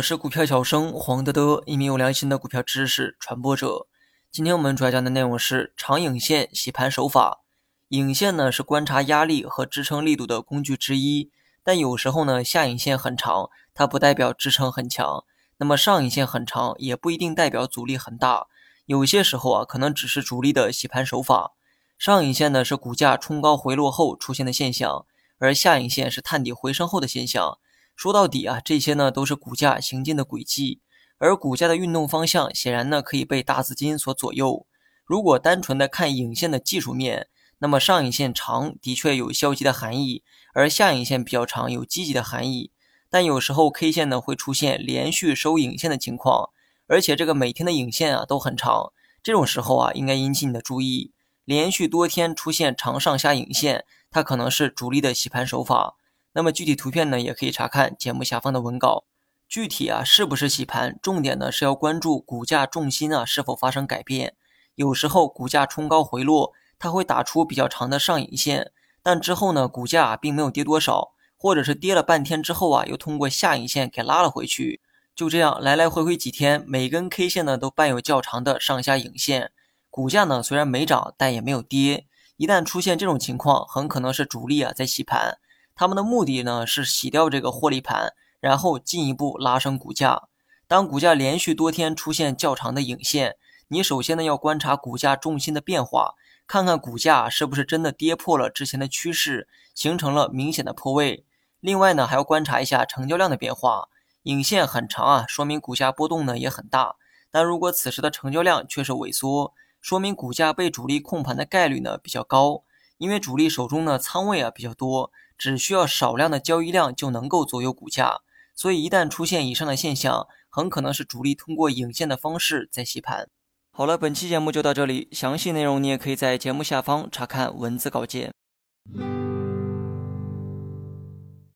我是股票小生黄德德，一名有良心的股票知识传播者。今天我们主要讲的内容是长影线洗盘手法。影线呢是观察压力和支撑力度的工具之一，但有时候呢下影线很长，它不代表支撑很强；那么上影线很长，也不一定代表阻力很大。有些时候啊，可能只是主力的洗盘手法。上影线呢是股价冲高回落后出现的现象，而下影线是探底回升后的现象。说到底啊，这些呢都是股价行进的轨迹，而股价的运动方向显然呢可以被大资金所左右。如果单纯的看影线的技术面，那么上影线长的确有消极的含义，而下影线比较长有积极的含义。但有时候 K 线呢会出现连续收影线的情况，而且这个每天的影线啊都很长，这种时候啊应该引起你的注意。连续多天出现长上下影线，它可能是主力的洗盘手法。那么具体图片呢，也可以查看节目下方的文稿。具体啊是不是洗盘，重点呢是要关注股价重心啊是否发生改变。有时候股价冲高回落，它会打出比较长的上影线，但之后呢股价并没有跌多少，或者是跌了半天之后啊又通过下影线给拉了回去。就这样来来回回几天，每根 K 线呢都伴有较长的上下影线，股价呢虽然没涨，但也没有跌。一旦出现这种情况，很可能是主力啊在洗盘。他们的目的呢是洗掉这个获利盘，然后进一步拉升股价。当股价连续多天出现较长的影线，你首先呢要观察股价重心的变化，看看股价是不是真的跌破了之前的趋势，形成了明显的破位。另外呢还要观察一下成交量的变化，影线很长啊，说明股价波动呢也很大。但如果此时的成交量却是萎缩，说明股价被主力控盘的概率呢比较高，因为主力手中的仓位啊比较多。只需要少量的交易量就能够左右股价，所以一旦出现以上的现象，很可能是主力通过影线的方式在洗盘。好了，本期节目就到这里，详细内容你也可以在节目下方查看文字稿件。